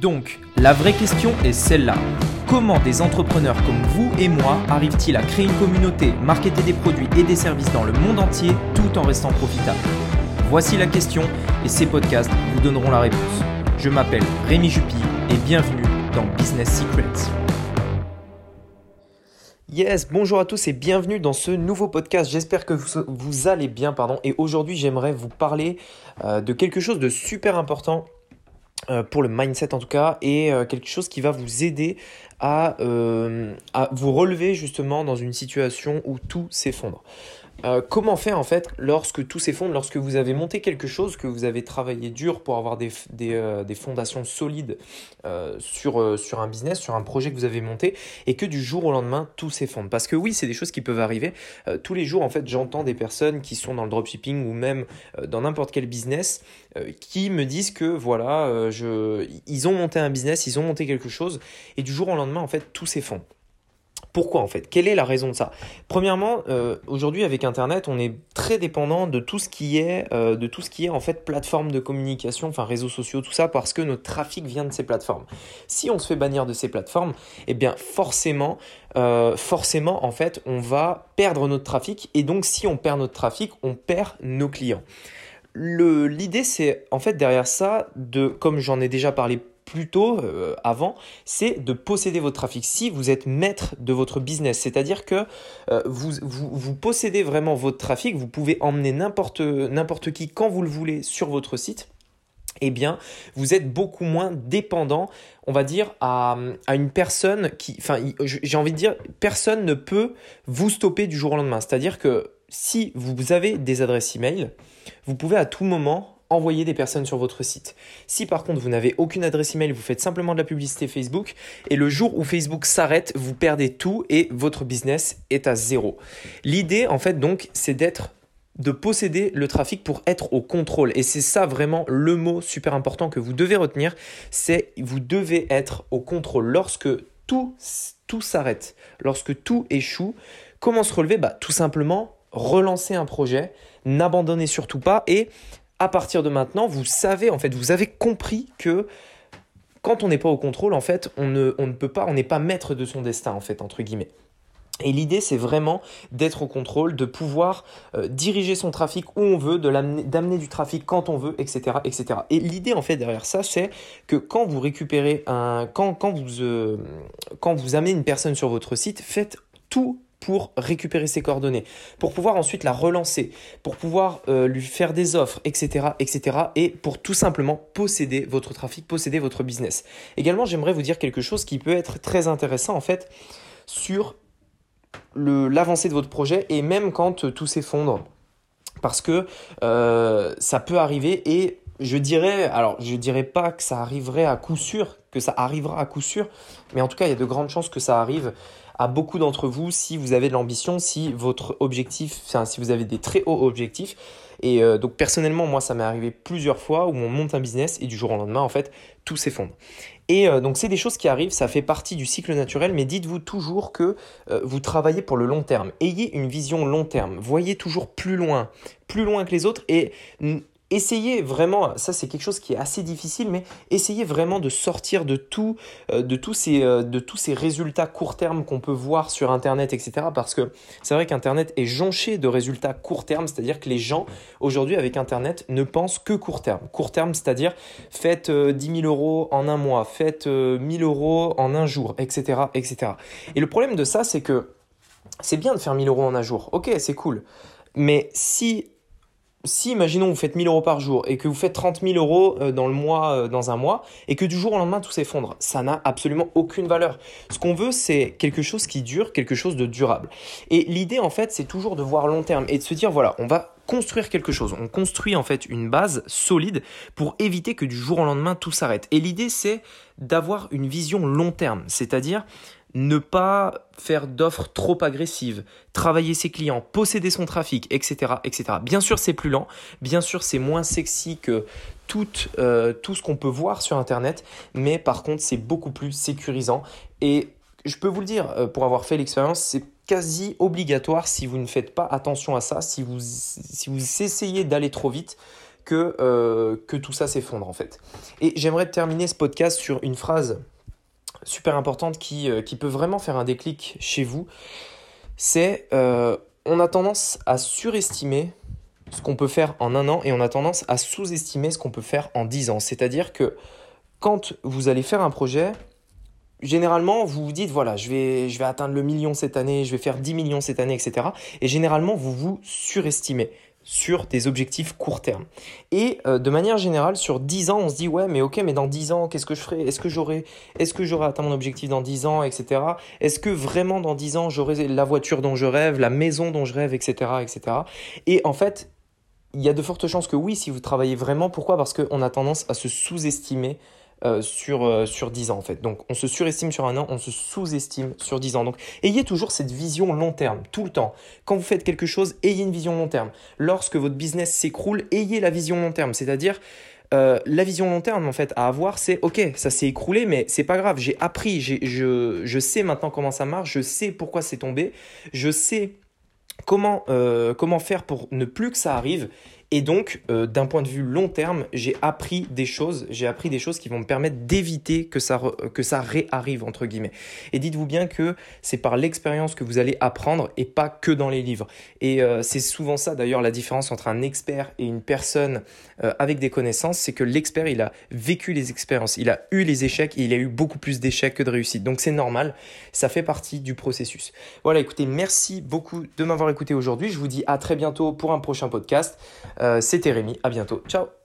Donc, la vraie question est celle-là. Comment des entrepreneurs comme vous et moi arrivent-ils à créer une communauté, marketer des produits et des services dans le monde entier tout en restant profitables? Voici la question et ces podcasts vous donneront la réponse. Je m'appelle Rémi Jupy et bienvenue dans Business Secrets. Yes, bonjour à tous et bienvenue dans ce nouveau podcast. J'espère que vous, allez bien, pardon. Et aujourd'hui, j'aimerais vous parler euh, de quelque chose de super important pour le mindset en tout cas, et euh, quelque chose qui va vous aider euh, à vous relever justement dans une situation où tout s'effondre. Euh, comment faire en fait lorsque tout s'effondre, lorsque vous avez monté quelque chose, que vous avez travaillé dur pour avoir des, euh, fondations solides euh, sur, un business, sur un projet que vous avez monté, et que du jour au lendemain tout s'effondre? Parce que oui, c'est des choses qui peuvent arriver. tous les jours en fait, j'entends des personnes qui sont dans le dropshipping ou même dans n'importe quel business qui me disent que voilà, ils ont monté un business, ils ont monté quelque chose, et du jour au lendemain en fait tout s'effondre. Pourquoi en fait? Quelle est la raison de ça? Premièrement, euh, aujourd'hui avec Internet, on est très dépendant de tout ce qui est, euh, de tout ce qui est en fait plateforme de communication, enfin réseaux sociaux, tout ça, parce que notre trafic vient de ces plateformes. Si on se fait bannir de ces plateformes, eh bien forcément, euh, forcément en fait, on va perdre notre trafic, et donc si on perd notre trafic, on perd nos clients. L'idée, c'est en fait derrière ça, de, comme j'en ai déjà parlé plutôt euh, avant, c'est de posséder votre trafic. Si vous êtes maître de votre business, c'est-à-dire que euh, vous, possédez vraiment votre trafic, vous pouvez emmener n'importe qui quand vous le voulez sur votre site. Eh bien, vous êtes beaucoup moins dépendant, on va dire, à, à une personne qui, enfin, j'ai envie de dire, personne ne peut vous stopper du jour au lendemain. C'est-à-dire que si vous avez des adresses email, vous pouvez à tout moment envoyer des personnes sur votre site. Si par contre vous n'avez aucune adresse email, vous faites simplement de la publicité Facebook et le jour où Facebook s'arrête, vous perdez tout et votre business est à zéro. L'idée en fait donc c'est d'être de posséder le trafic pour être au contrôle. Et c'est ça vraiment le mot super important que vous devez retenir, c'est vous devez être au contrôle. Lorsque tout, tout s'arrête, lorsque tout échoue, comment se relever? Bah, Tout simplement relancer un projet, n'abandonnez surtout pas et à partir de maintenant, vous savez, en fait, vous avez compris que quand on n'est pas au contrôle, en fait, on ne, on ne peut pas, on n'est pas maître de son destin, en fait, entre guillemets. Et l'idée, c'est vraiment d'être au contrôle, de pouvoir euh, diriger son trafic où on veut, d'amener du trafic quand on veut, etc., etc. Et l'idée, en fait, derrière ça, c'est que quand vous récupérez un, quand, quand vous, euh, quand vous amenez une personne sur votre site, faites tout pour récupérer ses coordonnées, pour pouvoir ensuite la relancer, pour pouvoir euh, lui faire des offres, etc., et pour tout simplement posséder votre trafic, posséder votre business. Également, j'aimerais vous dire quelque chose qui peut être très intéressant en fait sur l'avancée de votre projet et même quand tout s'effondre, parce que euh, ça peut arriver et je dirais, alors je dirais pas que ça arriverait à coup sûr, que ça arrivera à coup sûr, mais en tout cas il y a de grandes chances que ça arrive à beaucoup d'entre vous si vous avez de l'ambition, si votre objectif, enfin, si vous avez des très hauts objectifs. Et euh, donc personnellement, moi, ça m'est arrivé plusieurs fois où on monte un business et du jour au lendemain, en fait, tout s'effondre. Et euh, donc c'est des choses qui arrivent, ça fait partie du cycle naturel, mais dites-vous toujours que euh, vous travaillez pour le long terme. Ayez une vision long terme, voyez toujours plus loin, plus loin que les autres et essayez vraiment, ça c'est quelque chose qui est assez difficile, mais essayez vraiment de sortir de tout, euh, de tous ces, euh, de tous ces résultats court terme qu'on peut voir sur Internet, etc. Parce que c'est vrai qu'Internet est jonché de résultats court terme, c'est-à-dire que les gens aujourd'hui avec Internet ne pensent que court terme. Court terme, c'est-à-dire faites 10 euh, 000 euros en un mois, faites 1000 euros en un jour, etc., etc. Et le problème de ça, c'est que c'est bien de faire 1000 euros en un jour. Ok, c'est cool. Mais si si, imaginons, vous faites 1000 euros par jour et que vous faites 30 000 euros euh, dans le mois, euh, dans un mois, et que du jour au lendemain tout s'effondre, ça n'a absolument aucune valeur. Ce qu'on veut, c'est quelque chose qui dure, quelque chose de durable. Et l'idée, en fait, c'est toujours de voir long terme et de se dire, voilà, on va construire quelque chose. On construit en fait une base solide pour éviter que du jour au lendemain tout s'arrête. Et l'idée, c'est d'avoir une vision long terme, c'est-à-dire ne pas faire d'offres trop agressives, travailler ses clients, posséder son trafic, etc. etc. Bien sûr, c'est plus lent, bien sûr, c'est moins sexy que tout, euh, tout ce qu'on peut voir sur Internet, mais par contre, c'est beaucoup plus sécurisant. Et je peux vous le dire, euh, pour avoir fait l'expérience, c'est quasi obligatoire si vous ne faites pas attention à ça, si vous, si vous essayez d'aller trop vite, que, euh, que tout ça s'effondre en fait. Et j'aimerais terminer ce podcast sur une phrase super importante qui, qui peut vraiment faire un déclic chez vous. C'est on a tendance à surestimer ce qu'on peut faire en un an et on a tendance à sous-estimer ce qu'on peut faire en dix ans. C'est-à-dire que quand vous allez faire un projet, généralement, vous vous dites, voilà, je vais, je vais atteindre le million cette année, je vais faire 10 millions cette année, etc. Et généralement, vous vous surestimez sur des objectifs court terme. Et euh, de manière générale, sur 10 ans, on se dit, ouais, mais ok, mais dans 10 ans, qu'est-ce que je ferai? Est-ce que j'aurai est atteint mon objectif dans 10 ans, etc. Est-ce que vraiment dans 10 ans, j'aurai la voiture dont je rêve, la maison dont je rêve, etc. etc. Et en fait, il y a de fortes chances que oui, si vous travaillez vraiment. Pourquoi? Parce qu'on a tendance à se sous-estimer euh, sur, euh, sur 10 ans en fait. Donc on se surestime sur un an, on se sous-estime sur 10 ans. Donc ayez toujours cette vision long terme, tout le temps. Quand vous faites quelque chose, ayez une vision long terme. Lorsque votre business s'écroule, ayez la vision long terme. C'est-à-dire, euh, la vision long terme en fait à avoir, c'est ok, ça s'est écroulé, mais c'est pas grave, j'ai appris, je, je sais maintenant comment ça marche, je sais pourquoi c'est tombé, je sais comment, comment faire pour ne plus que ça arrive et donc, euh, d'un point de vue long terme, j'ai appris des choses, j'ai appris des choses qui vont me permettre d'éviter que ça, que ça réarrive, entre guillemets. Et dites-vous bien que c'est par l'expérience que vous allez apprendre et pas que dans les livres. Et euh, c'est souvent ça, d'ailleurs, la différence entre un expert et une personne euh, avec des connaissances, c'est que l'expert, il a vécu les expériences, il a eu les échecs et il a eu beaucoup plus d'échecs que de réussites. Donc c'est normal, ça fait partie du processus. Voilà, écoutez, merci beaucoup de m'avoir écouté aujourd'hui. Je vous dis à très bientôt pour un prochain podcast. Euh, c'était Rémi, à bientôt. Ciao